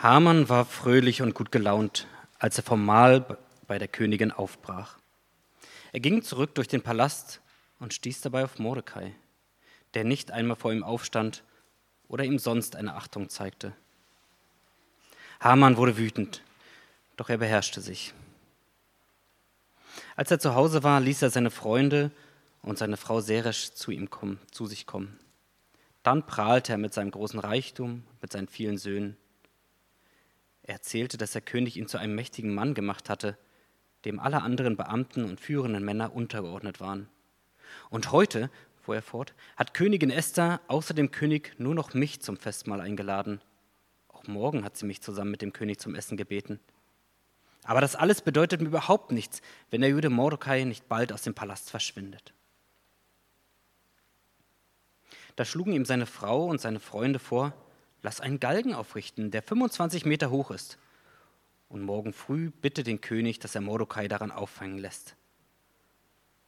Haman war fröhlich und gut gelaunt, als er vom Mahl bei der Königin aufbrach. Er ging zurück durch den Palast und stieß dabei auf Mordecai, der nicht einmal vor ihm aufstand oder ihm sonst eine Achtung zeigte. Haman wurde wütend, doch er beherrschte sich. Als er zu Hause war, ließ er seine Freunde und seine Frau Seresh zu ihm kommen, zu sich kommen. Dann prahlte er mit seinem großen Reichtum, mit seinen vielen Söhnen. Er erzählte, dass der König ihn zu einem mächtigen Mann gemacht hatte, dem alle anderen Beamten und führenden Männer untergeordnet waren. Und heute, fuhr er fort, hat Königin Esther außer dem König nur noch mich zum Festmahl eingeladen. Auch morgen hat sie mich zusammen mit dem König zum Essen gebeten. Aber das alles bedeutet mir überhaupt nichts, wenn der Jude Mordecai nicht bald aus dem Palast verschwindet. Da schlugen ihm seine Frau und seine Freunde vor, lass einen Galgen aufrichten, der 25 Meter hoch ist. Und morgen früh bitte den König, dass er Mordecai daran auffangen lässt.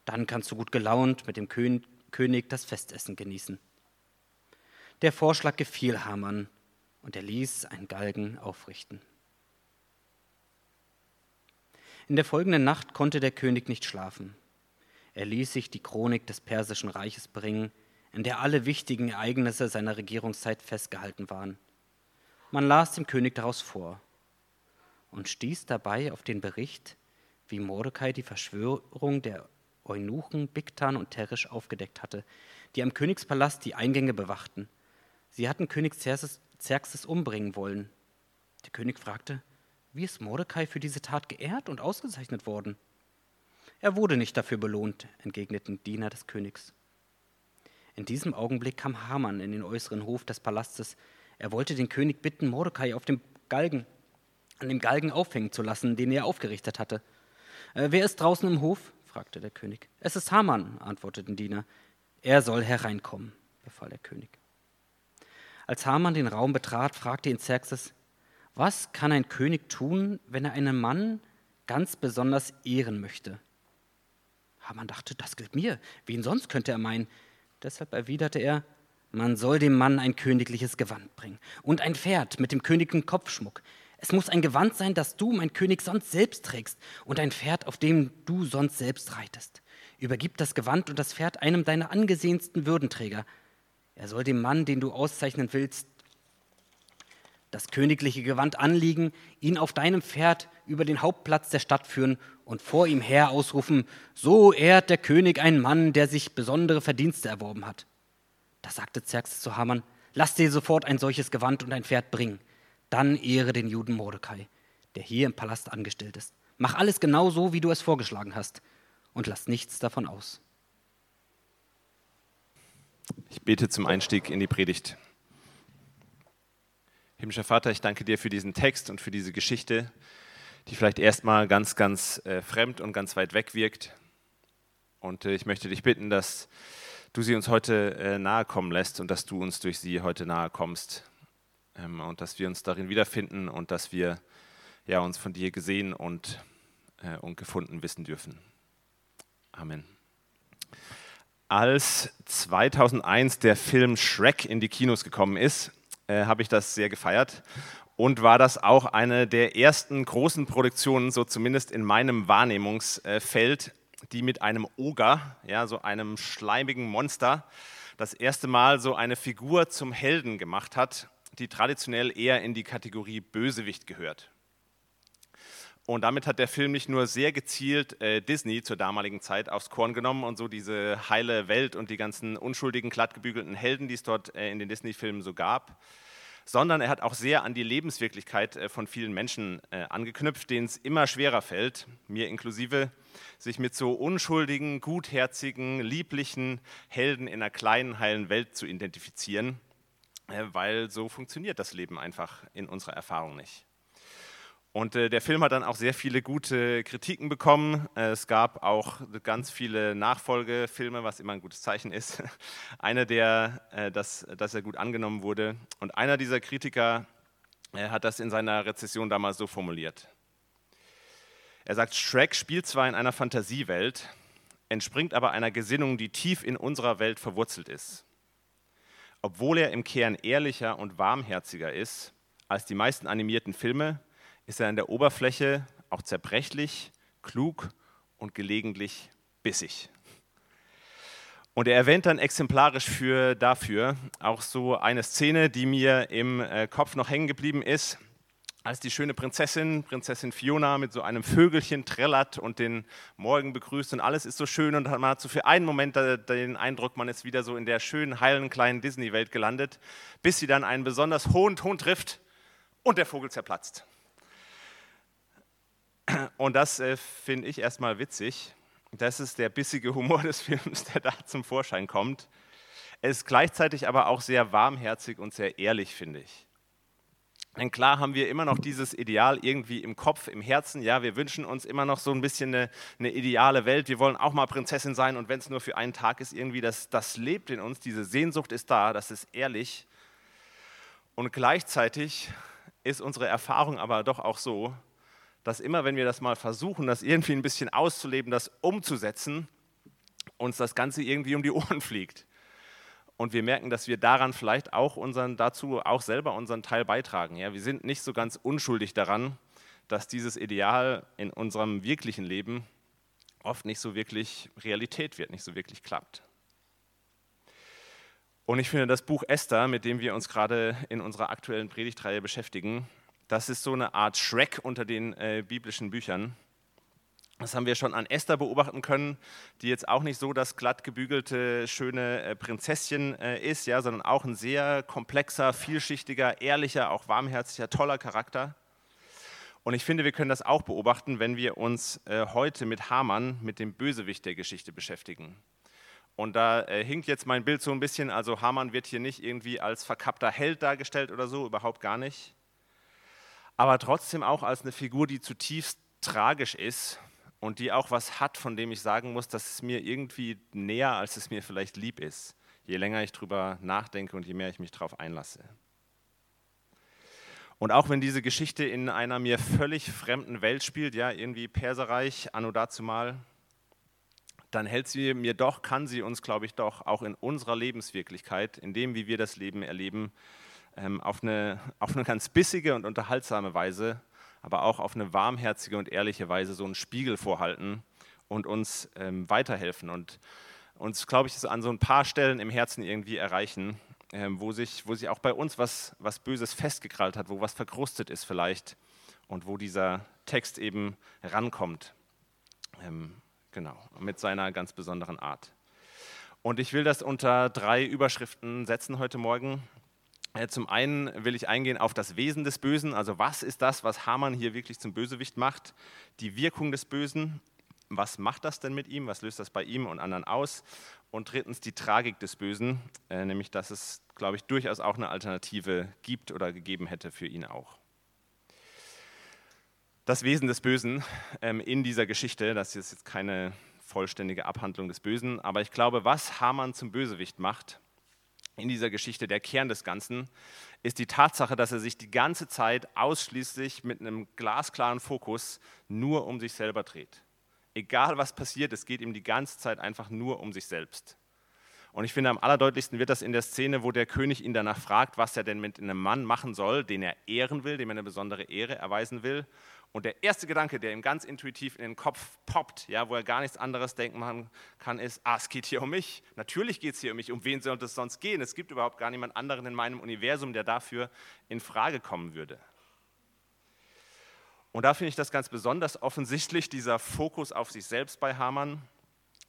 Dann kannst du gut gelaunt mit dem König das Festessen genießen. Der Vorschlag gefiel Haman und er ließ einen Galgen aufrichten. In der folgenden Nacht konnte der König nicht schlafen. Er ließ sich die Chronik des persischen Reiches bringen, in der alle wichtigen Ereignisse seiner Regierungszeit festgehalten waren. Man las dem König daraus vor und stieß dabei auf den Bericht, wie Mordecai die Verschwörung der Eunuchen Bigtan und Teresh aufgedeckt hatte, die am Königspalast die Eingänge bewachten. Sie hatten König Xerxes umbringen wollen. Der König fragte, wie ist Mordecai für diese Tat geehrt und ausgezeichnet worden? Er wurde nicht dafür belohnt, entgegneten Diener des Königs. In diesem Augenblick kam Haman in den äußeren Hof des Palastes. Er wollte den König bitten, Mordecai auf dem Galgen, an dem Galgen aufhängen zu lassen, den er aufgerichtet hatte. Äh, wer ist draußen im Hof? fragte der König. Es ist Haman, antworteten Diener. Er soll hereinkommen, befahl der König. Als Haman den Raum betrat, fragte ihn Xerxes, was kann ein König tun, wenn er einen Mann ganz besonders ehren möchte? Haman dachte, das gilt mir. Wen sonst könnte er meinen? Deshalb erwiderte er, man soll dem Mann ein königliches Gewand bringen und ein Pferd mit dem königlichen Kopfschmuck. Es muss ein Gewand sein, das du, mein König, sonst selbst trägst und ein Pferd, auf dem du sonst selbst reitest. Übergib das Gewand und das Pferd einem deiner angesehensten Würdenträger. Er soll dem Mann, den du auszeichnen willst, das königliche Gewand anliegen, ihn auf deinem Pferd über den Hauptplatz der Stadt führen und vor ihm her ausrufen, so ehrt der König einen Mann, der sich besondere Verdienste erworben hat. Da sagte Xerxes zu Haman, lass dir sofort ein solches Gewand und ein Pferd bringen. Dann ehre den Juden Mordecai, der hier im Palast angestellt ist. Mach alles genau so, wie du es vorgeschlagen hast, und lass nichts davon aus. Ich bete zum Einstieg in die Predigt. Himmlischer Vater, ich danke dir für diesen Text und für diese Geschichte, die vielleicht erstmal ganz, ganz äh, fremd und ganz weit weg wirkt. Und äh, ich möchte dich bitten, dass du sie uns heute äh, nahe kommen lässt und dass du uns durch sie heute nahe kommst. Ähm, und dass wir uns darin wiederfinden und dass wir ja, uns von dir gesehen und, äh, und gefunden wissen dürfen. Amen. Als 2001 der Film Shrek in die Kinos gekommen ist, äh, habe ich das sehr gefeiert und war das auch eine der ersten großen Produktionen, so zumindest in meinem Wahrnehmungsfeld, die mit einem Oger, ja, so einem schleimigen Monster, das erste Mal so eine Figur zum Helden gemacht hat, die traditionell eher in die Kategorie Bösewicht gehört. Und damit hat der Film nicht nur sehr gezielt äh, Disney zur damaligen Zeit aufs Korn genommen und so diese heile Welt und die ganzen unschuldigen, glattgebügelten Helden, die es dort äh, in den Disney-Filmen so gab, sondern er hat auch sehr an die Lebenswirklichkeit äh, von vielen Menschen äh, angeknüpft, denen es immer schwerer fällt, mir inklusive, sich mit so unschuldigen, gutherzigen, lieblichen Helden in einer kleinen, heilen Welt zu identifizieren, äh, weil so funktioniert das Leben einfach in unserer Erfahrung nicht. Und äh, der Film hat dann auch sehr viele gute Kritiken bekommen. Äh, es gab auch ganz viele Nachfolgefilme, was immer ein gutes Zeichen ist. einer, der, äh, dass, dass er gut angenommen wurde. Und einer dieser Kritiker äh, hat das in seiner Rezession damals so formuliert. Er sagt, Shrek spielt zwar in einer Fantasiewelt, entspringt aber einer Gesinnung, die tief in unserer Welt verwurzelt ist. Obwohl er im Kern ehrlicher und warmherziger ist, als die meisten animierten Filme ist er an der Oberfläche auch zerbrechlich, klug und gelegentlich bissig. Und er erwähnt dann exemplarisch für dafür auch so eine Szene, die mir im äh, Kopf noch hängen geblieben ist, als die schöne Prinzessin, Prinzessin Fiona, mit so einem Vögelchen trällert und den Morgen begrüßt und alles ist so schön und man hat so für einen Moment den Eindruck, man ist wieder so in der schönen, heilen kleinen Disney-Welt gelandet, bis sie dann einen besonders hohen Ton trifft und der Vogel zerplatzt. Und das äh, finde ich erstmal witzig. Das ist der bissige Humor des Films, der da zum Vorschein kommt. Es ist gleichzeitig aber auch sehr warmherzig und sehr ehrlich, finde ich. Denn klar haben wir immer noch dieses Ideal irgendwie im Kopf, im Herzen. Ja, wir wünschen uns immer noch so ein bisschen eine, eine ideale Welt. Wir wollen auch mal Prinzessin sein und wenn es nur für einen Tag ist, irgendwie, das, das lebt in uns. Diese Sehnsucht ist da, das ist ehrlich. Und gleichzeitig ist unsere Erfahrung aber doch auch so, dass immer, wenn wir das mal versuchen, das irgendwie ein bisschen auszuleben, das umzusetzen, uns das Ganze irgendwie um die Ohren fliegt. Und wir merken, dass wir daran vielleicht auch unseren, dazu auch selber unseren Teil beitragen. Ja, wir sind nicht so ganz unschuldig daran, dass dieses Ideal in unserem wirklichen Leben oft nicht so wirklich Realität wird, nicht so wirklich klappt. Und ich finde, das Buch Esther, mit dem wir uns gerade in unserer aktuellen Predigtreihe beschäftigen, das ist so eine Art Shrek unter den äh, biblischen Büchern. Das haben wir schon an Esther beobachten können, die jetzt auch nicht so das glatt gebügelte, schöne äh, Prinzesschen äh, ist, ja, sondern auch ein sehr komplexer, vielschichtiger, ehrlicher, auch warmherziger, toller Charakter. Und ich finde, wir können das auch beobachten, wenn wir uns äh, heute mit Hamann, mit dem Bösewicht der Geschichte beschäftigen. Und da hinkt jetzt mein Bild so ein bisschen, also Hamann wird hier nicht irgendwie als verkappter Held dargestellt oder so, überhaupt gar nicht aber trotzdem auch als eine Figur, die zutiefst tragisch ist und die auch was hat, von dem ich sagen muss, dass es mir irgendwie näher, als es mir vielleicht lieb ist, je länger ich drüber nachdenke und je mehr ich mich darauf einlasse. Und auch wenn diese Geschichte in einer mir völlig fremden Welt spielt, ja, irgendwie Perserreich, anno dazu mal, dann hält sie mir doch, kann sie uns, glaube ich, doch auch in unserer Lebenswirklichkeit, in dem, wie wir das Leben erleben, auf, eine, auf eine ganz bissige und unterhaltsame Weise, aber auch auf eine warmherzige und ehrliche Weise so einen Spiegel vorhalten und uns ähm, weiterhelfen und uns, glaube ich, an so ein paar Stellen im Herzen irgendwie erreichen, ähm, wo, sich, wo sich auch bei uns was, was Böses festgekrallt hat, wo was verkrustet ist vielleicht und wo dieser Text eben rankommt. Ähm, genau, mit seiner ganz besonderen Art. Und ich will das unter drei Überschriften setzen heute Morgen. Äh, zum einen will ich eingehen auf das Wesen des Bösen, also was ist das, was Hamann hier wirklich zum Bösewicht macht, die Wirkung des Bösen, was macht das denn mit ihm, was löst das bei ihm und anderen aus? Und drittens die Tragik des Bösen, äh, nämlich dass es, glaube ich, durchaus auch eine Alternative gibt oder gegeben hätte für ihn auch. Das Wesen des Bösen ähm, in dieser Geschichte, das ist jetzt keine vollständige Abhandlung des Bösen, aber ich glaube, was Hamann zum Bösewicht macht, in dieser Geschichte, der Kern des Ganzen, ist die Tatsache, dass er sich die ganze Zeit ausschließlich mit einem glasklaren Fokus nur um sich selber dreht. Egal was passiert, es geht ihm die ganze Zeit einfach nur um sich selbst. Und ich finde, am allerdeutlichsten wird das in der Szene, wo der König ihn danach fragt, was er denn mit einem Mann machen soll, den er ehren will, dem er eine besondere Ehre erweisen will. Und der erste Gedanke, der ihm ganz intuitiv in den Kopf poppt, ja, wo er gar nichts anderes denken kann, ist, ah, es geht hier um mich. Natürlich geht es hier um mich. Um wen sollte es sonst gehen? Es gibt überhaupt gar niemand anderen in meinem Universum, der dafür in Frage kommen würde. Und da finde ich das ganz besonders offensichtlich, dieser Fokus auf sich selbst bei Hamann.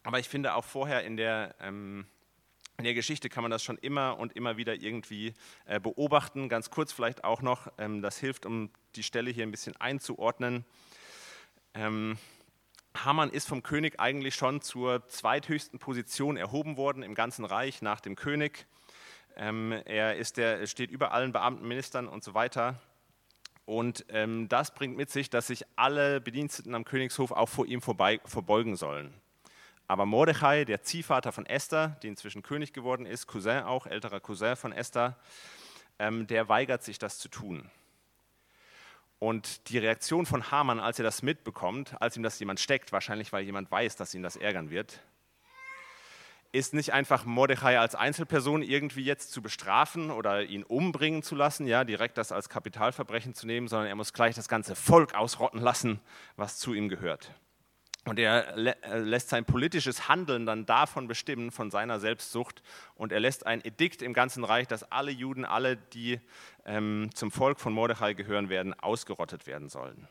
Aber ich finde auch vorher in der, ähm, in der Geschichte kann man das schon immer und immer wieder irgendwie äh, beobachten. Ganz kurz vielleicht auch noch, ähm, das hilft, um die Stelle hier ein bisschen einzuordnen. Ähm, Haman ist vom König eigentlich schon zur zweithöchsten Position erhoben worden im ganzen Reich nach dem König. Ähm, er ist der, steht über allen Beamten, Ministern und so weiter. Und ähm, das bringt mit sich, dass sich alle Bediensteten am Königshof auch vor ihm vorbei, verbeugen sollen. Aber Mordechai, der Ziehvater von Esther, die inzwischen König geworden ist, Cousin auch, älterer Cousin von Esther, ähm, der weigert sich das zu tun. Und die Reaktion von Haman, als er das mitbekommt, als ihm das jemand steckt, wahrscheinlich weil jemand weiß, dass ihn das ärgern wird, ist nicht einfach Mordechai als Einzelperson irgendwie jetzt zu bestrafen oder ihn umbringen zu lassen, ja, direkt das als Kapitalverbrechen zu nehmen, sondern er muss gleich das ganze Volk ausrotten lassen, was zu ihm gehört. Und er lässt sein politisches Handeln dann davon bestimmen, von seiner Selbstsucht. Und er lässt ein Edikt im ganzen Reich, dass alle Juden, alle, die ähm, zum Volk von Mordechai gehören werden, ausgerottet werden sollen.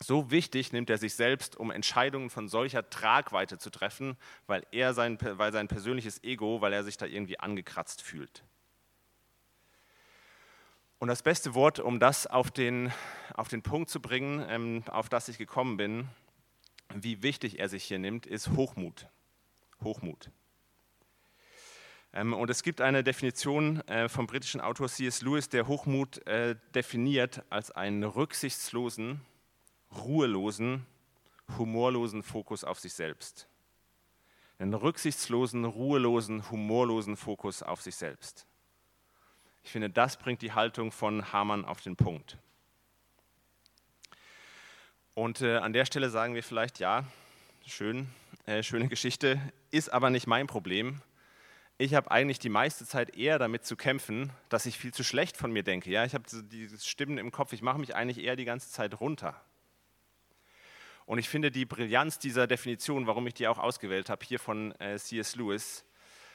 So wichtig nimmt er sich selbst, um Entscheidungen von solcher Tragweite zu treffen, weil er sein, weil sein persönliches Ego, weil er sich da irgendwie angekratzt fühlt. Und das beste Wort, um das auf den, auf den Punkt zu bringen, ähm, auf das ich gekommen bin, wie wichtig er sich hier nimmt, ist Hochmut. Hochmut. Ähm, und es gibt eine Definition äh, vom britischen Autor C.S. Lewis, der Hochmut äh, definiert als einen rücksichtslosen, ruhelosen, humorlosen Fokus auf sich selbst. Einen rücksichtslosen, ruhelosen, humorlosen Fokus auf sich selbst. Ich finde, das bringt die Haltung von Hamann auf den Punkt. Und äh, an der Stelle sagen wir vielleicht, ja, schön, äh, schöne Geschichte, ist aber nicht mein Problem. Ich habe eigentlich die meiste Zeit eher damit zu kämpfen, dass ich viel zu schlecht von mir denke. Ja, ich habe diese Stimmen im Kopf, ich mache mich eigentlich eher die ganze Zeit runter. Und ich finde die Brillanz dieser Definition, warum ich die auch ausgewählt habe, hier von äh, C.S. Lewis,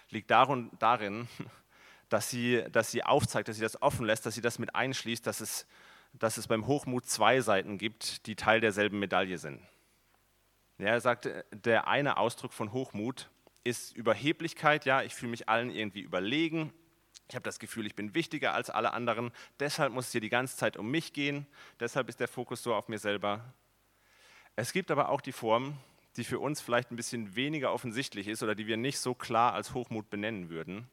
liegt darin, darin dass, sie, dass sie aufzeigt, dass sie das offen lässt, dass sie das mit einschließt, dass es, dass es beim Hochmut zwei Seiten gibt, die Teil derselben Medaille sind. Ja, er sagt, der eine Ausdruck von Hochmut ist Überheblichkeit, ja, ich fühle mich allen irgendwie überlegen, ich habe das Gefühl, ich bin wichtiger als alle anderen, deshalb muss es hier die ganze Zeit um mich gehen, deshalb ist der Fokus so auf mir selber. Es gibt aber auch die Form, die für uns vielleicht ein bisschen weniger offensichtlich ist oder die wir nicht so klar als Hochmut benennen würden.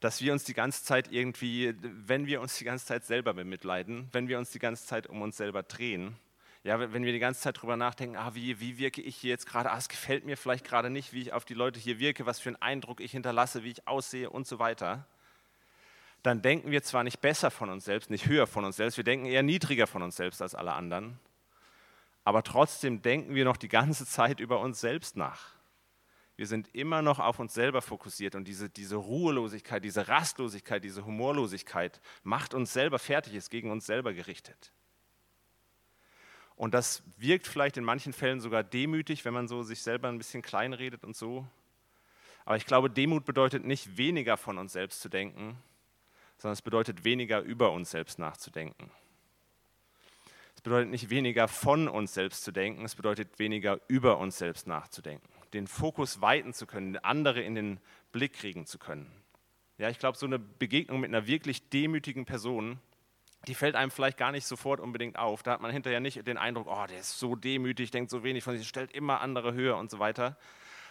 Dass wir uns die ganze Zeit irgendwie, wenn wir uns die ganze Zeit selber bemitleiden, wenn wir uns die ganze Zeit um uns selber drehen, ja, wenn wir die ganze Zeit darüber nachdenken, ah, wie, wie wirke ich hier jetzt gerade, ah, es gefällt mir vielleicht gerade nicht, wie ich auf die Leute hier wirke, was für einen Eindruck ich hinterlasse, wie ich aussehe und so weiter, dann denken wir zwar nicht besser von uns selbst, nicht höher von uns selbst, wir denken eher niedriger von uns selbst als alle anderen, aber trotzdem denken wir noch die ganze Zeit über uns selbst nach. Wir sind immer noch auf uns selber fokussiert und diese, diese Ruhelosigkeit, diese Rastlosigkeit, diese Humorlosigkeit macht uns selber fertig, ist gegen uns selber gerichtet. Und das wirkt vielleicht in manchen Fällen sogar demütig, wenn man so sich selber ein bisschen kleinredet und so. Aber ich glaube, Demut bedeutet nicht weniger von uns selbst zu denken, sondern es bedeutet weniger über uns selbst nachzudenken. Es bedeutet nicht weniger von uns selbst zu denken, es bedeutet weniger über uns selbst nachzudenken. Den Fokus weiten zu können, andere in den Blick kriegen zu können. Ja, ich glaube, so eine Begegnung mit einer wirklich demütigen Person, die fällt einem vielleicht gar nicht sofort unbedingt auf. Da hat man hinterher nicht den Eindruck, oh, der ist so demütig, denkt so wenig von sich, stellt immer andere höher und so weiter.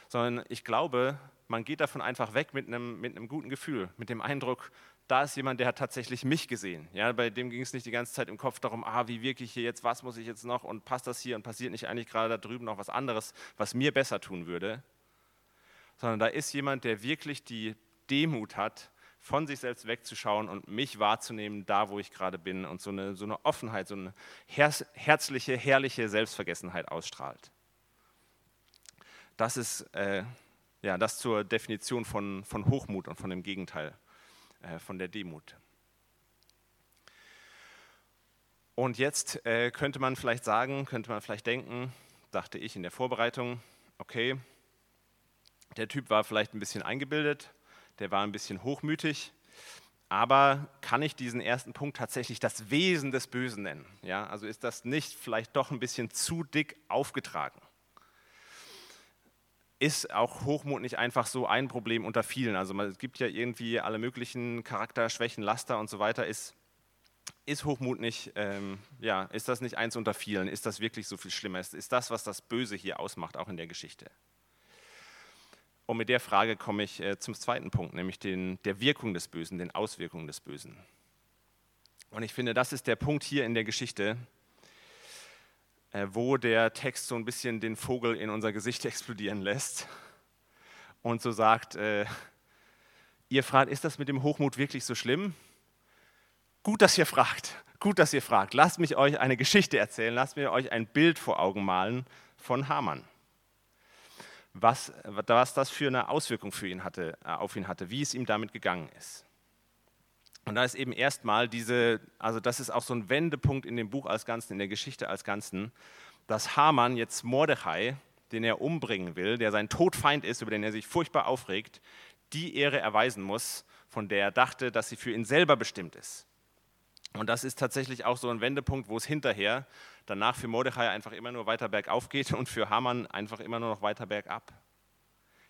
Sondern ich glaube, man geht davon einfach weg mit einem, mit einem guten Gefühl, mit dem Eindruck, da ist jemand, der hat tatsächlich mich gesehen. Ja, bei dem ging es nicht die ganze Zeit im Kopf darum, ah, wie wirke ich hier jetzt, was muss ich jetzt noch und passt das hier und passiert nicht eigentlich gerade da drüben noch was anderes, was mir besser tun würde. Sondern da ist jemand, der wirklich die Demut hat, von sich selbst wegzuschauen und mich wahrzunehmen, da wo ich gerade bin und so eine, so eine Offenheit, so eine herzliche, herrliche Selbstvergessenheit ausstrahlt. Das ist äh, ja, das zur Definition von, von Hochmut und von dem Gegenteil von der Demut. Und jetzt äh, könnte man vielleicht sagen, könnte man vielleicht denken, dachte ich in der Vorbereitung, okay, der Typ war vielleicht ein bisschen eingebildet, der war ein bisschen hochmütig, aber kann ich diesen ersten Punkt tatsächlich das Wesen des Bösen nennen? Ja, also ist das nicht vielleicht doch ein bisschen zu dick aufgetragen? Ist auch Hochmut nicht einfach so ein Problem unter vielen. Also es gibt ja irgendwie alle möglichen Charakterschwächen, Laster und so weiter. Ist, ist Hochmut nicht, ähm, ja, ist das nicht eins unter vielen? Ist das wirklich so viel schlimmer? Ist, ist das, was das Böse hier ausmacht, auch in der Geschichte? Und mit der Frage komme ich äh, zum zweiten Punkt, nämlich den, der Wirkung des Bösen, den Auswirkungen des Bösen. Und ich finde, das ist der Punkt hier in der Geschichte, wo der Text so ein bisschen den Vogel in unser Gesicht explodieren lässt und so sagt, äh, ihr fragt, ist das mit dem Hochmut wirklich so schlimm? Gut, dass ihr fragt. Gut, dass ihr fragt. Lasst mich euch eine Geschichte erzählen. Lasst mir euch ein Bild vor Augen malen von Hamann. was, was das für eine Auswirkung für ihn hatte, äh, auf ihn hatte, wie es ihm damit gegangen ist. Und da ist eben erstmal diese, also das ist auch so ein Wendepunkt in dem Buch als Ganzen, in der Geschichte als Ganzen, dass Haman jetzt Mordechai, den er umbringen will, der sein Todfeind ist, über den er sich furchtbar aufregt, die Ehre erweisen muss, von der er dachte, dass sie für ihn selber bestimmt ist. Und das ist tatsächlich auch so ein Wendepunkt, wo es hinterher danach für Mordechai einfach immer nur weiter bergauf geht und für Haman einfach immer nur noch weiter bergab.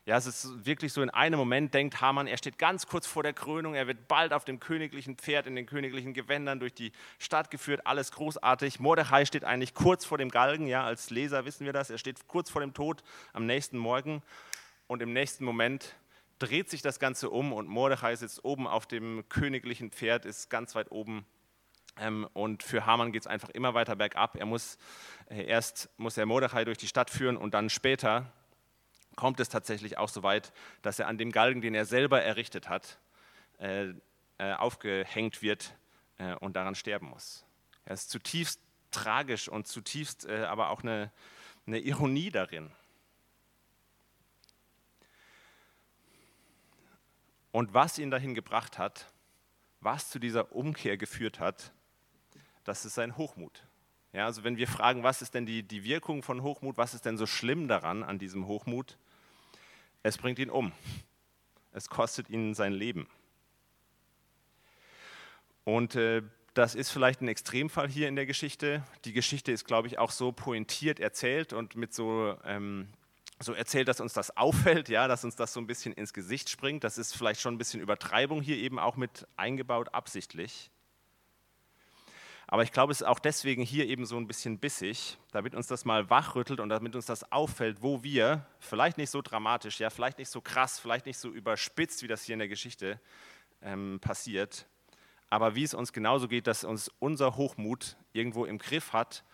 Ja, es ist wirklich so, in einem Moment denkt Haman, er steht ganz kurz vor der Krönung, er wird bald auf dem königlichen Pferd, in den königlichen Gewändern durch die Stadt geführt, alles großartig. Mordechai steht eigentlich kurz vor dem Galgen, ja, als Leser wissen wir das, er steht kurz vor dem Tod am nächsten Morgen und im nächsten Moment dreht sich das Ganze um und Mordechai sitzt oben auf dem königlichen Pferd, ist ganz weit oben ähm, und für Haman geht es einfach immer weiter bergab. Er muss, äh, erst muss er Mordechai durch die Stadt führen und dann später kommt es tatsächlich auch so weit, dass er an dem Galgen, den er selber errichtet hat, äh, äh, aufgehängt wird äh, und daran sterben muss. Er ist zutiefst tragisch und zutiefst aber auch eine, eine Ironie darin. Und was ihn dahin gebracht hat, was zu dieser Umkehr geführt hat, das ist sein Hochmut. Ja, also wenn wir fragen, was ist denn die, die Wirkung von Hochmut, was ist denn so schlimm daran an diesem Hochmut, es bringt ihn um. Es kostet ihn sein Leben. Und äh, das ist vielleicht ein Extremfall hier in der Geschichte. Die Geschichte ist, glaube ich, auch so pointiert erzählt und mit so, ähm, so erzählt, dass uns das auffällt, ja, dass uns das so ein bisschen ins Gesicht springt. Das ist vielleicht schon ein bisschen Übertreibung hier eben auch mit eingebaut, absichtlich. Aber ich glaube, es ist auch deswegen hier eben so ein bisschen bissig, damit uns das mal wachrüttelt und damit uns das auffällt, wo wir, vielleicht nicht so dramatisch, ja, vielleicht nicht so krass, vielleicht nicht so überspitzt, wie das hier in der Geschichte ähm, passiert, aber wie es uns genauso geht, dass uns unser Hochmut irgendwo im Griff hat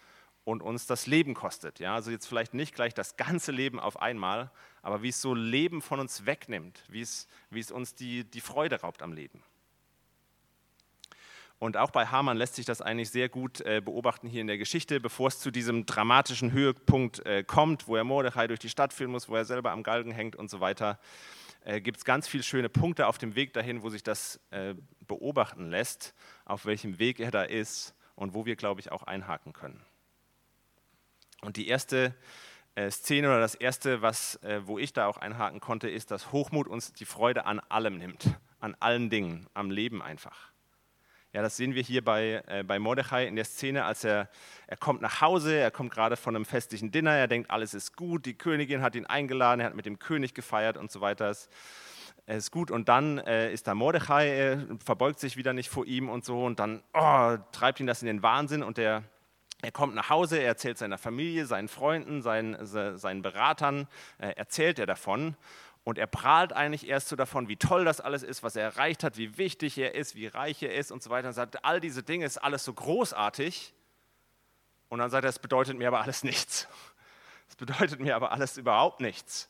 und uns das Leben kostet. Ja? Also jetzt vielleicht nicht gleich das ganze Leben auf einmal, aber wie es so Leben von uns wegnimmt, wie es, wie es uns die, die Freude raubt am Leben. Und auch bei Hamann lässt sich das eigentlich sehr gut äh, beobachten hier in der Geschichte, bevor es zu diesem dramatischen Höhepunkt äh, kommt, wo er Mordechai durch die Stadt führen muss, wo er selber am Galgen hängt und so weiter. Äh, Gibt es ganz viele schöne Punkte auf dem Weg dahin, wo sich das äh, beobachten lässt, auf welchem Weg er da ist und wo wir, glaube ich, auch einhaken können. Und die erste äh, Szene oder das erste, was, äh, wo ich da auch einhaken konnte, ist, dass Hochmut uns die Freude an allem nimmt, an allen Dingen, am Leben einfach. Ja, das sehen wir hier bei, äh, bei Mordechai in der Szene, als er, er kommt nach Hause, er kommt gerade von einem festlichen Dinner, er denkt, alles ist gut, die Königin hat ihn eingeladen, er hat mit dem König gefeiert und so weiter. Es ist gut und dann äh, ist da Mordechai, er verbeugt sich wieder nicht vor ihm und so und dann oh, treibt ihn das in den Wahnsinn und er, er kommt nach Hause, er erzählt seiner Familie, seinen Freunden, seinen, seinen Beratern, äh, erzählt er davon und er prahlt eigentlich erst so davon, wie toll das alles ist, was er erreicht hat, wie wichtig er ist, wie reich er ist und so weiter. Und sagt, all diese Dinge ist alles so großartig. Und dann sagt er, es bedeutet mir aber alles nichts. Es bedeutet mir aber alles überhaupt nichts.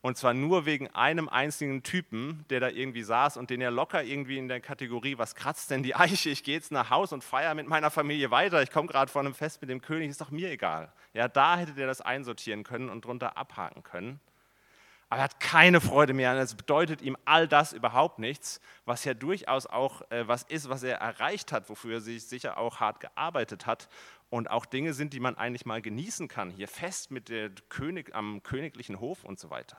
Und zwar nur wegen einem einzigen Typen, der da irgendwie saß und den er locker irgendwie in der Kategorie, was kratzt denn die Eiche? Ich gehe jetzt nach Haus und feiere mit meiner Familie weiter. Ich komme gerade von einem Fest mit dem König, ist doch mir egal. Ja, da hätte der das einsortieren können und drunter abhaken können. Aber er hat keine Freude mehr. Und es bedeutet ihm all das überhaupt nichts, was ja durchaus auch äh, was ist, was er erreicht hat, wofür er sich sicher auch hart gearbeitet hat. Und auch Dinge sind, die man eigentlich mal genießen kann. Hier fest mit der König am königlichen Hof und so weiter.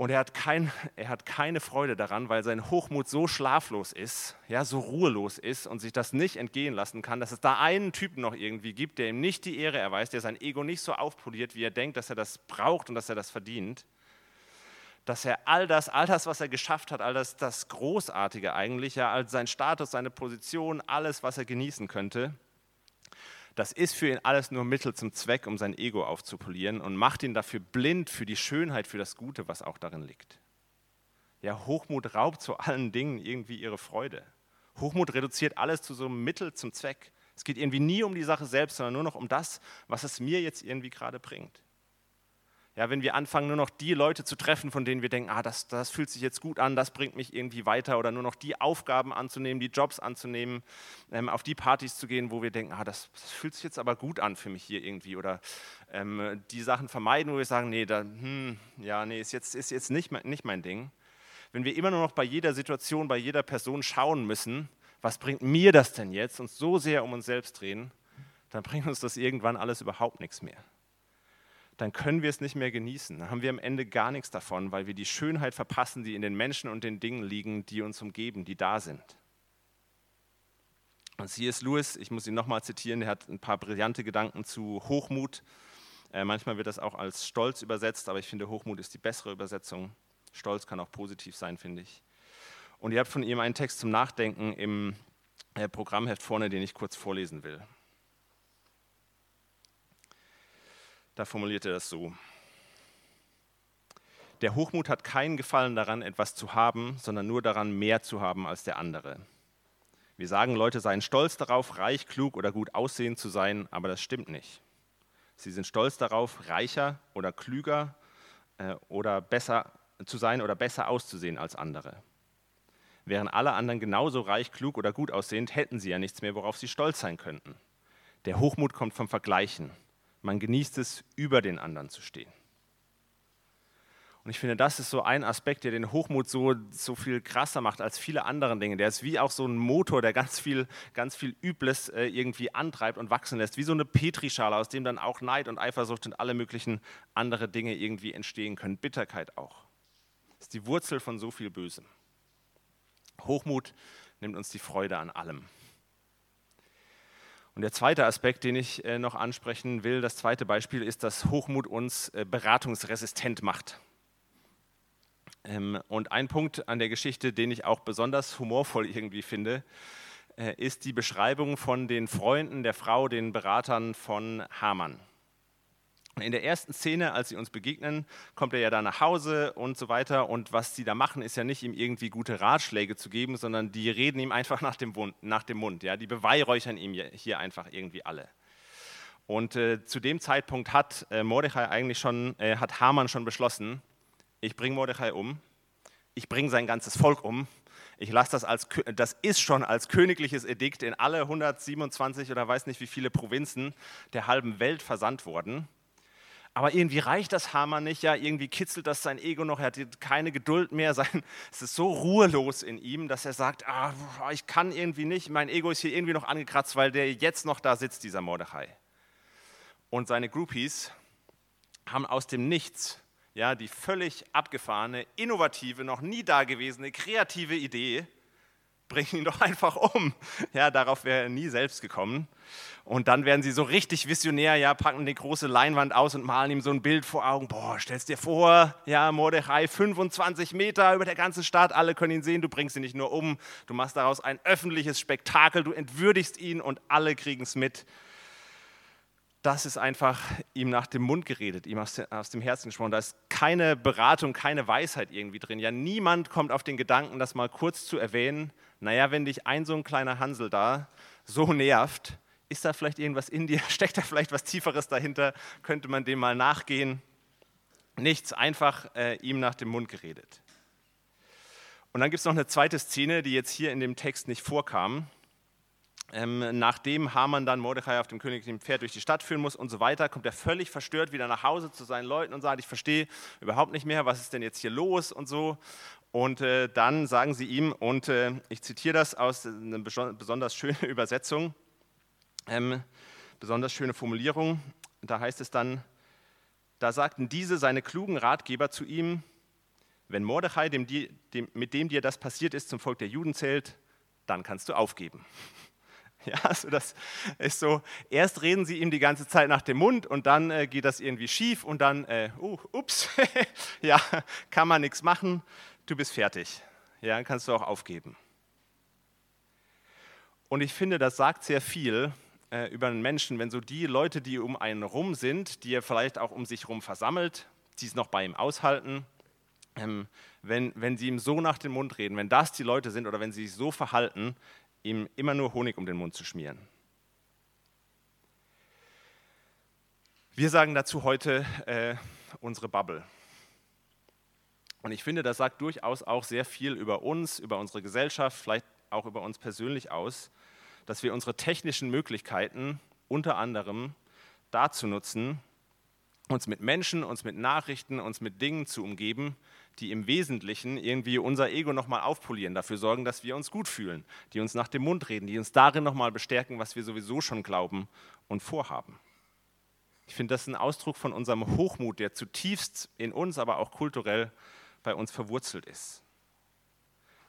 Und er hat, kein, er hat keine Freude daran, weil sein Hochmut so schlaflos ist, ja, so ruhelos ist und sich das nicht entgehen lassen kann, dass es da einen Typen noch irgendwie gibt, der ihm nicht die Ehre erweist, der sein Ego nicht so aufpoliert, wie er denkt, dass er das braucht und dass er das verdient. Dass er all das, all das, was er geschafft hat, all das, das Großartige eigentlich, ja, all sein Status, seine Position, alles, was er genießen könnte, das ist für ihn alles nur Mittel zum Zweck, um sein Ego aufzupolieren und macht ihn dafür blind für die Schönheit, für das Gute, was auch darin liegt. Ja, Hochmut raubt zu allen Dingen irgendwie ihre Freude. Hochmut reduziert alles zu so einem Mittel zum Zweck. Es geht irgendwie nie um die Sache selbst, sondern nur noch um das, was es mir jetzt irgendwie gerade bringt. Ja, wenn wir anfangen, nur noch die Leute zu treffen, von denen wir denken, ah, das, das fühlt sich jetzt gut an, das bringt mich irgendwie weiter, oder nur noch die Aufgaben anzunehmen, die Jobs anzunehmen, ähm, auf die Partys zu gehen, wo wir denken, ah, das, das, fühlt sich jetzt aber gut an für mich hier irgendwie, oder ähm, die Sachen vermeiden, wo wir sagen, nee, da, hm, ja, nee, ist jetzt, ist jetzt nicht, nicht mein Ding. Wenn wir immer nur noch bei jeder Situation, bei jeder Person schauen müssen, was bringt mir das denn jetzt, uns so sehr um uns selbst drehen, dann bringt uns das irgendwann alles überhaupt nichts mehr dann können wir es nicht mehr genießen. Dann haben wir am Ende gar nichts davon, weil wir die Schönheit verpassen, die in den Menschen und den Dingen liegen, die uns umgeben, die da sind. Und C.S. Lewis, ich muss ihn nochmal zitieren, der hat ein paar brillante Gedanken zu Hochmut. Äh, manchmal wird das auch als Stolz übersetzt, aber ich finde, Hochmut ist die bessere Übersetzung. Stolz kann auch positiv sein, finde ich. Und ihr habt von ihm einen Text zum Nachdenken im äh, Programmheft vorne, den ich kurz vorlesen will. Da formuliert er das so. Der Hochmut hat keinen Gefallen daran, etwas zu haben, sondern nur daran, mehr zu haben als der andere. Wir sagen, Leute seien stolz darauf, reich, klug oder gut aussehend zu sein, aber das stimmt nicht. Sie sind stolz darauf, reicher oder klüger äh, oder besser zu sein oder besser auszusehen als andere. Wären alle anderen genauso reich, klug oder gut aussehend, hätten sie ja nichts mehr, worauf sie stolz sein könnten. Der Hochmut kommt vom Vergleichen. Man genießt es, über den anderen zu stehen. Und ich finde, das ist so ein Aspekt, der den Hochmut so, so viel krasser macht als viele andere Dinge. Der ist wie auch so ein Motor, der ganz viel, ganz viel Übles äh, irgendwie antreibt und wachsen lässt. Wie so eine Petrischale, aus dem dann auch Neid und Eifersucht und alle möglichen andere Dinge irgendwie entstehen können. Bitterkeit auch. Das ist die Wurzel von so viel Bösem. Hochmut nimmt uns die Freude an allem. Und der zweite Aspekt, den ich äh, noch ansprechen will, das zweite Beispiel ist, dass Hochmut uns äh, beratungsresistent macht. Ähm, und ein Punkt an der Geschichte, den ich auch besonders humorvoll irgendwie finde, äh, ist die Beschreibung von den Freunden der Frau, den Beratern von Hamann. In der ersten Szene, als sie uns begegnen, kommt er ja da nach Hause und so weiter. Und was sie da machen, ist ja nicht, ihm irgendwie gute Ratschläge zu geben, sondern die reden ihm einfach nach dem, Mund. Nach dem Mund ja? Die beweihräuchern ihm hier einfach irgendwie alle. Und äh, zu dem Zeitpunkt hat äh, Mordechai eigentlich schon, äh, hat Haman schon beschlossen, ich bringe Mordechai um, ich bringe sein ganzes Volk um, ich lasse das als, das ist schon als königliches Edikt in alle 127 oder weiß nicht wie viele Provinzen der halben Welt versandt worden. Aber irgendwie reicht das Hamann nicht, ja, irgendwie kitzelt das sein Ego noch, er hat keine Geduld mehr, sein, es ist so ruhelos in ihm, dass er sagt, ah, ich kann irgendwie nicht, mein Ego ist hier irgendwie noch angekratzt, weil der jetzt noch da sitzt, dieser Mordechai. Und seine Groupies haben aus dem Nichts ja, die völlig abgefahrene, innovative, noch nie dagewesene, kreative Idee, bring ihn doch einfach um. Ja, darauf wäre er nie selbst gekommen. Und dann werden sie so richtig visionär, ja, packen die große Leinwand aus und malen ihm so ein Bild vor Augen. Boah, stellst dir vor, ja, Mordechai, 25 Meter über der ganzen Stadt, alle können ihn sehen, du bringst ihn nicht nur um, du machst daraus ein öffentliches Spektakel, du entwürdigst ihn und alle kriegen es mit. Das ist einfach ihm nach dem Mund geredet, ihm aus, dem Herzen gesprochen. Da ist keine Beratung, keine Weisheit irgendwie drin. Ja, niemand kommt auf den Gedanken, das mal kurz zu erwähnen naja, wenn dich ein so ein kleiner Hansel da so nervt, ist da vielleicht irgendwas in dir? Steckt da vielleicht was Tieferes dahinter? Könnte man dem mal nachgehen? Nichts, einfach äh, ihm nach dem Mund geredet. Und dann gibt es noch eine zweite Szene, die jetzt hier in dem Text nicht vorkam. Ähm, nachdem Haman dann Mordechai auf dem königlichen Pferd durch die Stadt führen muss und so weiter, kommt er völlig verstört wieder nach Hause zu seinen Leuten und sagt, ich verstehe überhaupt nicht mehr, was ist denn jetzt hier los und so. Und äh, dann sagen sie ihm, und äh, ich zitiere das aus einer besonders schönen Übersetzung, ähm, besonders schöne Formulierung, da heißt es dann, da sagten diese seine klugen Ratgeber zu ihm, wenn Mordechai, dem, dem, mit dem dir das passiert ist, zum Volk der Juden zählt, dann kannst du aufgeben. Ja, also das ist so, erst reden sie ihm die ganze Zeit nach dem Mund und dann äh, geht das irgendwie schief und dann, äh, uh, ups, ja, kann man nichts machen du bist fertig. Ja, dann kannst du auch aufgeben. Und ich finde, das sagt sehr viel äh, über einen Menschen, wenn so die Leute, die um einen rum sind, die er vielleicht auch um sich herum versammelt, die es noch bei ihm aushalten, ähm, wenn, wenn sie ihm so nach dem Mund reden, wenn das die Leute sind oder wenn sie sich so verhalten, ihm immer nur Honig um den Mund zu schmieren. Wir sagen dazu heute, äh, unsere Bubble. Und ich finde, das sagt durchaus auch sehr viel über uns, über unsere Gesellschaft, vielleicht auch über uns persönlich aus, dass wir unsere technischen Möglichkeiten unter anderem dazu nutzen, uns mit Menschen, uns mit Nachrichten, uns mit Dingen zu umgeben, die im Wesentlichen irgendwie unser Ego nochmal aufpolieren, dafür sorgen, dass wir uns gut fühlen, die uns nach dem Mund reden, die uns darin nochmal bestärken, was wir sowieso schon glauben und vorhaben. Ich finde das ein Ausdruck von unserem Hochmut, der zutiefst in uns, aber auch kulturell bei uns verwurzelt ist.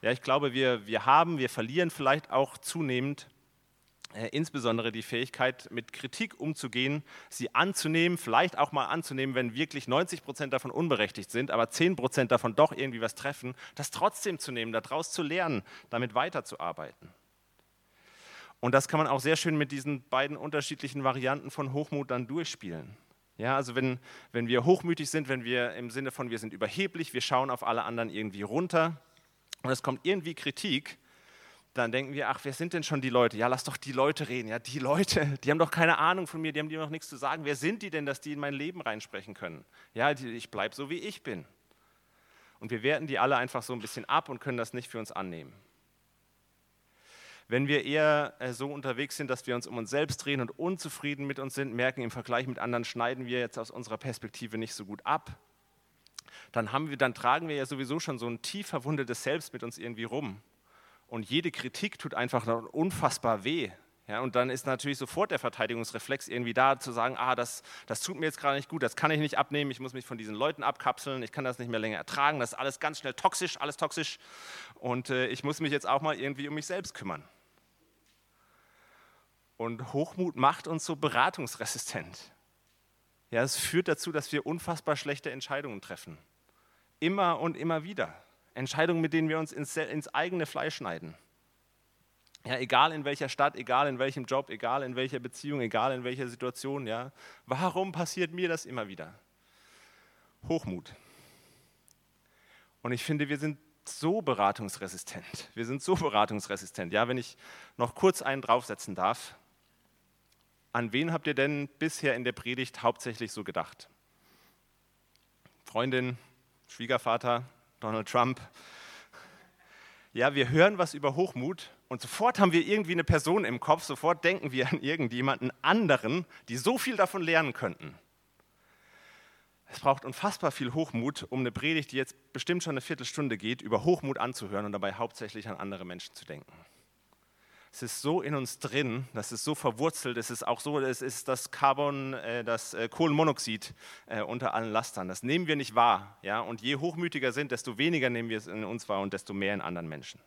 Ja, ich glaube, wir, wir haben, wir verlieren vielleicht auch zunehmend äh, insbesondere die Fähigkeit, mit Kritik umzugehen, sie anzunehmen, vielleicht auch mal anzunehmen, wenn wirklich 90 Prozent davon unberechtigt sind, aber 10 Prozent davon doch irgendwie was treffen, das trotzdem zu nehmen, daraus zu lernen, damit weiterzuarbeiten. Und das kann man auch sehr schön mit diesen beiden unterschiedlichen Varianten von Hochmut dann durchspielen. Ja, also wenn, wenn wir hochmütig sind, wenn wir im Sinne von wir sind überheblich, wir schauen auf alle anderen irgendwie runter und es kommt irgendwie Kritik, dann denken wir, ach, wer sind denn schon die Leute? Ja, lass doch die Leute reden. Ja, die Leute, die haben doch keine Ahnung von mir, die haben dir noch nichts zu sagen. Wer sind die denn, dass die in mein Leben reinsprechen können? Ja, ich bleibe so, wie ich bin. Und wir werten die alle einfach so ein bisschen ab und können das nicht für uns annehmen. Wenn wir eher äh, so unterwegs sind, dass wir uns um uns selbst drehen und unzufrieden mit uns sind, merken, im Vergleich mit anderen schneiden wir jetzt aus unserer Perspektive nicht so gut ab, dann, haben wir, dann tragen wir ja sowieso schon so ein tief verwundetes Selbst mit uns irgendwie rum. Und jede Kritik tut einfach unfassbar weh. Ja, und dann ist natürlich sofort der Verteidigungsreflex irgendwie da, zu sagen, ah, das, das tut mir jetzt gerade nicht gut, das kann ich nicht abnehmen, ich muss mich von diesen Leuten abkapseln, ich kann das nicht mehr länger ertragen, das ist alles ganz schnell toxisch, alles toxisch und äh, ich muss mich jetzt auch mal irgendwie um mich selbst kümmern. Und Hochmut macht uns so beratungsresistent. Ja, es führt dazu, dass wir unfassbar schlechte Entscheidungen treffen. Immer und immer wieder. Entscheidungen, mit denen wir uns ins, ins eigene Fleisch schneiden. Ja, egal in welcher Stadt, egal in welchem Job, egal in welcher Beziehung, egal in welcher Situation, ja. Warum passiert mir das immer wieder? Hochmut. Und ich finde, wir sind so beratungsresistent. Wir sind so beratungsresistent. Ja, wenn ich noch kurz einen draufsetzen darf. An wen habt ihr denn bisher in der Predigt hauptsächlich so gedacht? Freundin, Schwiegervater, Donald Trump. Ja, wir hören was über Hochmut und sofort haben wir irgendwie eine Person im Kopf, sofort denken wir an irgendjemanden anderen, die so viel davon lernen könnten. Es braucht unfassbar viel Hochmut, um eine Predigt, die jetzt bestimmt schon eine Viertelstunde geht, über Hochmut anzuhören und dabei hauptsächlich an andere Menschen zu denken es ist so in uns drin, das ist so verwurzelt, es ist auch so, es ist das Carbon, äh, das äh, Kohlenmonoxid äh, unter allen Lastern. Das nehmen wir nicht wahr. Ja? Und je hochmütiger sind, desto weniger nehmen wir es in uns wahr und desto mehr in anderen Menschen.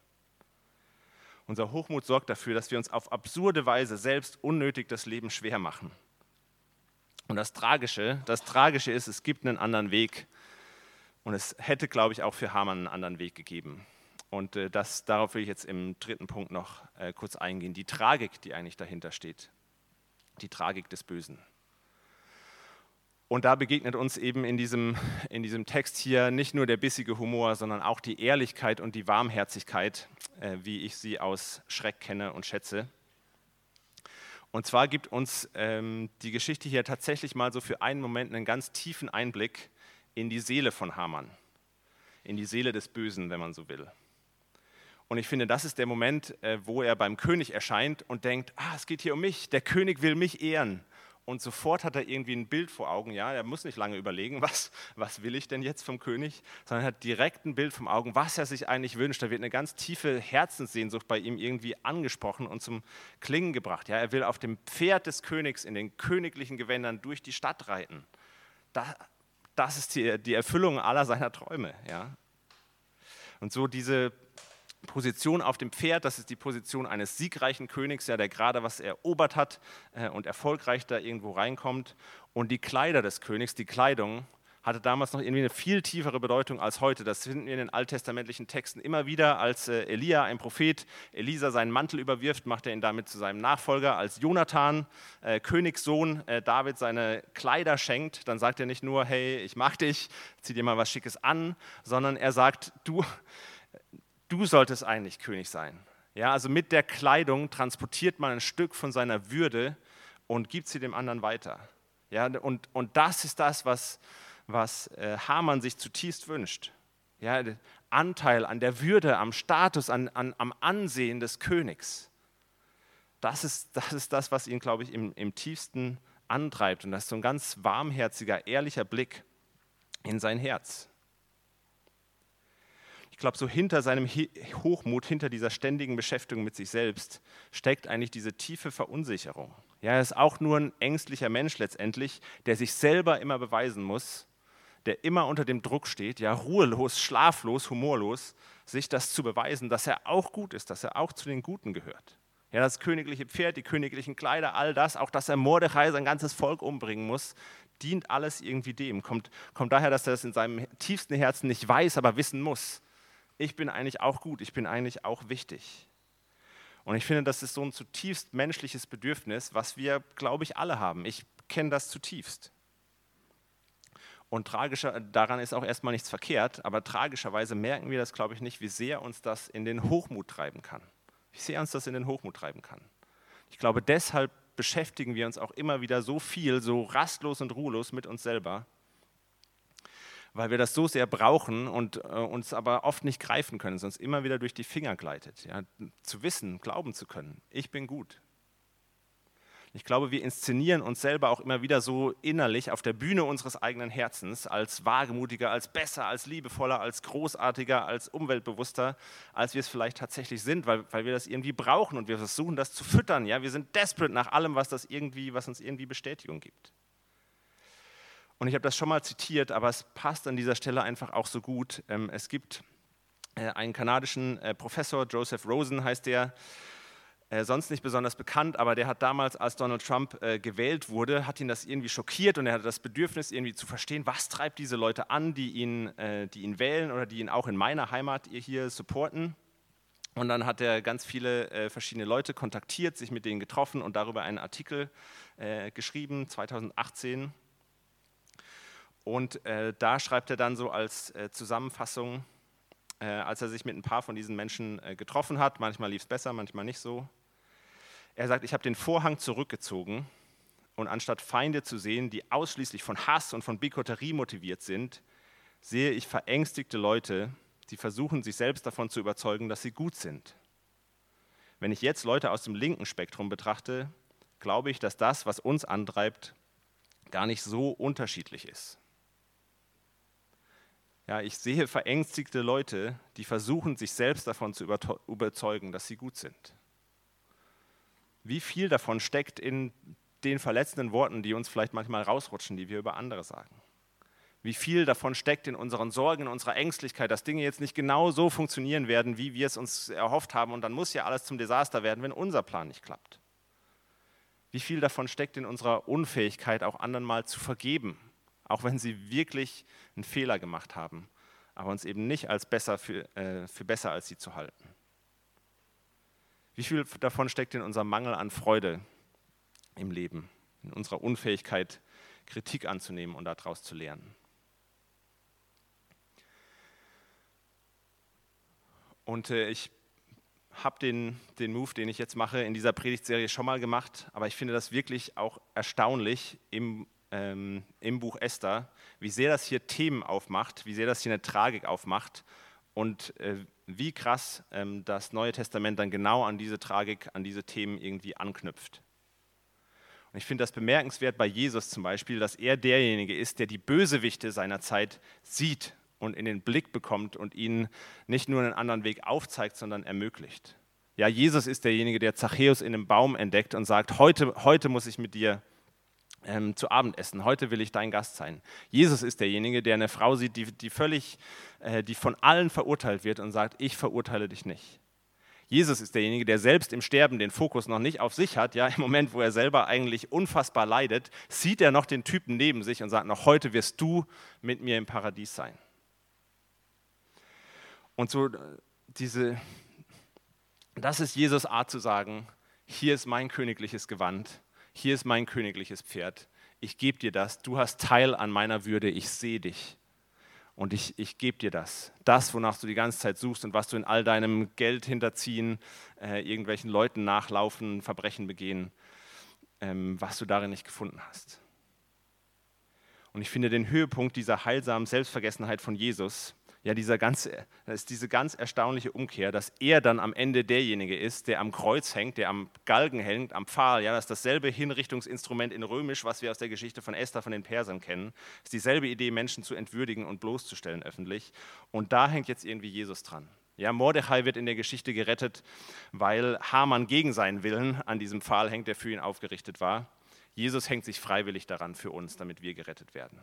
Unser Hochmut sorgt dafür, dass wir uns auf absurde Weise selbst unnötig das Leben schwer machen. Und das Tragische, das Tragische ist, es gibt einen anderen Weg. Und es hätte, glaube ich, auch für Hamann einen anderen Weg gegeben. Und äh, das, darauf will ich jetzt im dritten Punkt noch äh, kurz eingehen. Die Tragik, die eigentlich dahinter steht. Die Tragik des Bösen. Und da begegnet uns eben in diesem, in diesem Text hier nicht nur der bissige Humor, sondern auch die Ehrlichkeit und die Warmherzigkeit, äh, wie ich sie aus Schreck kenne und schätze. Und zwar gibt uns ähm, die Geschichte hier tatsächlich mal so für einen Moment einen ganz tiefen Einblick in die Seele von Hamann, in die Seele des Bösen, wenn man so will. Und ich finde, das ist der Moment, äh, wo er beim König erscheint und denkt, ah, es geht hier um mich, der König will mich ehren. Und sofort hat er irgendwie ein Bild vor Augen, ja, er muss nicht lange überlegen, was, was will ich denn jetzt vom König, sondern er hat direkt ein Bild vom Augen, was er sich eigentlich wünscht. Da wird eine ganz tiefe Herzenssehnsucht bei ihm irgendwie angesprochen und zum Klingen gebracht. Ja, er will auf dem Pferd des Königs in den königlichen Gewändern durch die Stadt reiten. Da, das ist die, die Erfüllung aller seiner Träume. Ja. Und so diese Position auf dem Pferd, das ist die Position eines siegreichen Königs, ja, der gerade was erobert hat äh, und erfolgreich da irgendwo reinkommt. Und die Kleider des Königs, die Kleidung, hatte damals noch irgendwie eine viel tiefere Bedeutung als heute. Das finden wir in den alttestamentlichen Texten immer wieder, als äh, Elia, ein Prophet, Elisa seinen Mantel überwirft, macht er ihn damit zu seinem Nachfolger. Als Jonathan, äh, Königssohn, äh, David seine Kleider schenkt, dann sagt er nicht nur, hey, ich mag dich, zieh dir mal was Schickes an, sondern er sagt, du, du solltest eigentlich König sein. Ja, also mit der Kleidung transportiert man ein Stück von seiner Würde und gibt sie dem anderen weiter. Ja, und, und das ist das, was, was äh, Hamann sich zutiefst wünscht. Ja, Anteil an der Würde, am Status, an, an, am Ansehen des Königs. Das ist, das ist das, was ihn, glaube ich, im, im tiefsten antreibt. Und das ist so ein ganz warmherziger, ehrlicher Blick in sein Herz. Glaube, so hinter seinem Hochmut, hinter dieser ständigen Beschäftigung mit sich selbst, steckt eigentlich diese tiefe Verunsicherung. Ja, er ist auch nur ein ängstlicher Mensch letztendlich, der sich selber immer beweisen muss, der immer unter dem Druck steht, ja, ruhelos, schlaflos, humorlos, sich das zu beweisen, dass er auch gut ist, dass er auch zu den Guten gehört. Ja, das königliche Pferd, die königlichen Kleider, all das, auch dass er Mordechai sein ganzes Volk umbringen muss, dient alles irgendwie dem. Kommt, kommt daher, dass er das in seinem tiefsten Herzen nicht weiß, aber wissen muss. Ich bin eigentlich auch gut, ich bin eigentlich auch wichtig. Und ich finde, das ist so ein zutiefst menschliches Bedürfnis, was wir, glaube ich, alle haben. Ich kenne das zutiefst. Und tragischer, daran ist auch erstmal nichts verkehrt, aber tragischerweise merken wir das, glaube ich, nicht, wie sehr uns das in den Hochmut treiben kann wie sehr uns das in den Hochmut treiben kann. Ich glaube, deshalb beschäftigen wir uns auch immer wieder so viel, so rastlos und ruhelos mit uns selber, weil wir das so sehr brauchen und äh, uns aber oft nicht greifen können, sonst immer wieder durch die Finger gleitet. Ja? Zu wissen, glauben zu können, ich bin gut, ich glaube, wir inszenieren uns selber auch immer wieder so innerlich auf der Bühne unseres eigenen Herzens als wagemutiger, als besser, als liebevoller, als großartiger, als umweltbewusster, als wir es vielleicht tatsächlich sind, weil, weil wir das irgendwie brauchen und wir versuchen, das zu füttern. Ja? Wir sind desperate nach allem, was, das irgendwie, was uns irgendwie Bestätigung gibt. Und ich habe das schon mal zitiert, aber es passt an dieser Stelle einfach auch so gut. Ähm, es gibt äh, einen kanadischen äh, Professor, Joseph Rosen heißt der, äh, sonst nicht besonders bekannt, aber der hat damals, als Donald Trump äh, gewählt wurde, hat ihn das irgendwie schockiert und er hatte das Bedürfnis, irgendwie zu verstehen, was treibt diese Leute an, die ihn, die ihn wählen oder die ihn auch in meiner Heimat hier supporten. Und dann hat er ganz viele äh, verschiedene Leute kontaktiert, sich mit denen getroffen und darüber einen Artikel äh, geschrieben, 2018. Und äh, da schreibt er dann so als Zusammenfassung, als er sich mit ein paar von diesen Menschen getroffen hat, manchmal lief es besser, manchmal nicht so, er sagt, ich habe den Vorhang zurückgezogen und anstatt Feinde zu sehen, die ausschließlich von Hass und von Bikoterie motiviert sind, sehe ich verängstigte Leute, die versuchen, sich selbst davon zu überzeugen, dass sie gut sind. Wenn ich jetzt Leute aus dem linken Spektrum betrachte, glaube ich, dass das, was uns antreibt, gar nicht so unterschiedlich ist. Ja, ich sehe verängstigte Leute, die versuchen, sich selbst davon zu überzeugen, dass sie gut sind wie viel davon steckt in den verletzenden Worten, die uns vielleicht manchmal rausrutschen, die wir über andere sagen. Wie viel davon steckt in unseren Sorgen, in unserer Ängstlichkeit, dass Dinge jetzt nicht genau so funktionieren werden, wie wir es uns erhofft haben und dann muss ja alles zum Desaster werden, wenn unser Plan nicht klappt. Wie viel davon steckt in unserer Unfähigkeit, auch anderen mal zu vergeben, auch wenn sie wirklich einen Fehler gemacht haben, aber uns eben nicht als besser für, äh, für besser als sie zu halten. Wie viel davon steckt in unserem Mangel an Freude im Leben, in unserer Unfähigkeit, Kritik anzunehmen und daraus zu lernen? Und äh, ich habe den, den Move, den ich jetzt mache, in dieser Predigtserie schon mal gemacht, aber ich finde das wirklich auch erstaunlich im, ähm, im Buch Esther, wie sehr das hier Themen aufmacht, wie sehr das hier eine Tragik aufmacht und äh, wie krass ähm, das Neue Testament dann genau an diese Tragik, an diese Themen irgendwie anknüpft. Und ich finde das bemerkenswert bei Jesus zum Beispiel, dass er derjenige ist, der die Bösewichte seiner Zeit sieht und in den Blick bekommt und ihnen nicht nur einen anderen Weg aufzeigt, sondern ermöglicht. Ja, Jesus ist derjenige, der Zachäus in einem Baum entdeckt und sagt, heute, heute muss ich mit dir ähm, zu Abend essen. Heute will ich dein Gast sein. Jesus ist derjenige, der eine Frau sieht, die, die völlig, äh, die von allen verurteilt wird und sagt, ich verurteile dich nicht. Jesus ist derjenige, der selbst im Sterben den Fokus noch nicht auf sich hat. Ja, im Moment, wo er selber eigentlich unfassbar leidet, sieht er noch den Typen neben sich und sagt, noch heute wirst du mit mir im Paradies sein. Und so äh, diese, das ist Jesus Art zu sagen, hier ist mein königliches Gewand hier ist mein königliches Pferd, ich gebe dir das, du hast Teil an meiner Würde, ich sehe dich. Und ich, ich gebe dir das. Das, wonach du die ganze Zeit suchst und was du in all deinem Geld hinterziehen, äh, irgendwelchen Leuten nachlaufen, Verbrechen begehen, ähm, was du darin nicht gefunden hast. Und ich finde den Höhepunkt dieser heilsamen Selbstvergessenheit von Jesus, ja, dieser ganze, das ist diese ganz erstaunliche Umkehr, dass er dann am Ende derjenige ist, der am Kreuz hängt, der am Galgen hängt, am Pfahl. Ja, das ist dasselbe Hinrichtungsinstrument in Römisch, was wir aus der Geschichte von Esther von den Persern kennen. Das ist dieselbe Idee, Menschen zu entwürdigen und bloßzustellen öffentlich. Und da hängt jetzt irgendwie Jesus dran. Ja, Mordechai wird in der Geschichte gerettet, weil Haman gegen seinen Willen an diesem Pfahl hängt, der für ihn aufgerichtet war. Jesus hängt sich freiwillig daran für uns, damit wir gerettet werden.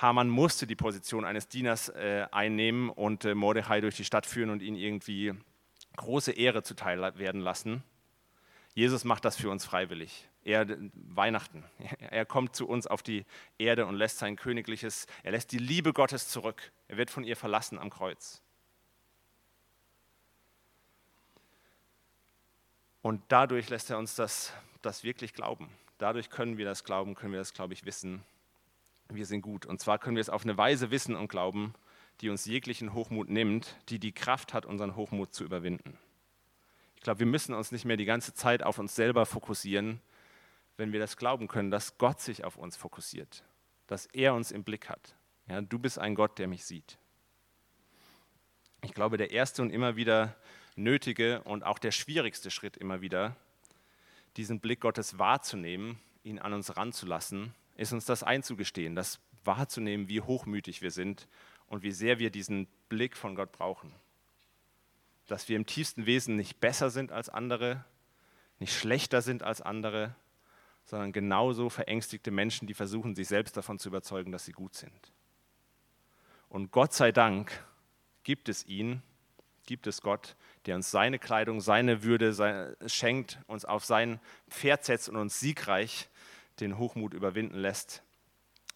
Haman musste die Position eines Dieners äh, einnehmen und äh, Mordechai durch die Stadt führen und ihn irgendwie große Ehre zuteil werden lassen. Jesus macht das für uns freiwillig. Er, Weihnachten, er kommt zu uns auf die Erde und lässt sein königliches, er lässt die Liebe Gottes zurück. Er wird von ihr verlassen am Kreuz. Und dadurch lässt er uns das das wirklich glauben. Dadurch können wir das glauben, können wir das, glaube ich, wissen. Wir sind gut. Und zwar können wir es auf eine Weise wissen und glauben, die uns jeglichen Hochmut nimmt, die die Kraft hat, unseren Hochmut zu überwinden. Ich glaube, wir müssen uns nicht mehr die ganze Zeit auf uns selber fokussieren, wenn wir das glauben können, dass Gott sich auf uns fokussiert, dass er uns im Blick hat. Ja, du bist ein Gott, der mich sieht. Ich glaube, der erste und immer wieder nötige und auch der schwierigste Schritt immer wieder diesen Blick Gottes wahrzunehmen, ihn an uns ranzulassen, ist uns das einzugestehen, das wahrzunehmen, wie hochmütig wir sind und wie sehr wir diesen Blick von Gott brauchen. Dass wir im tiefsten Wesen nicht besser sind als andere, nicht schlechter sind als andere, sondern genauso verängstigte Menschen, die versuchen, sich selbst davon zu überzeugen, dass sie gut sind. Und Gott sei Dank gibt es ihn, gibt es Gott, der uns seine Kleidung, seine Würde seine, schenkt, uns auf sein Pferd setzt und uns siegreich den Hochmut überwinden lässt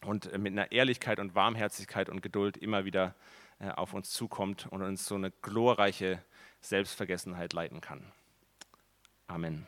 und mit einer Ehrlichkeit und Warmherzigkeit und Geduld immer wieder äh, auf uns zukommt und uns so eine glorreiche Selbstvergessenheit leiten kann. Amen.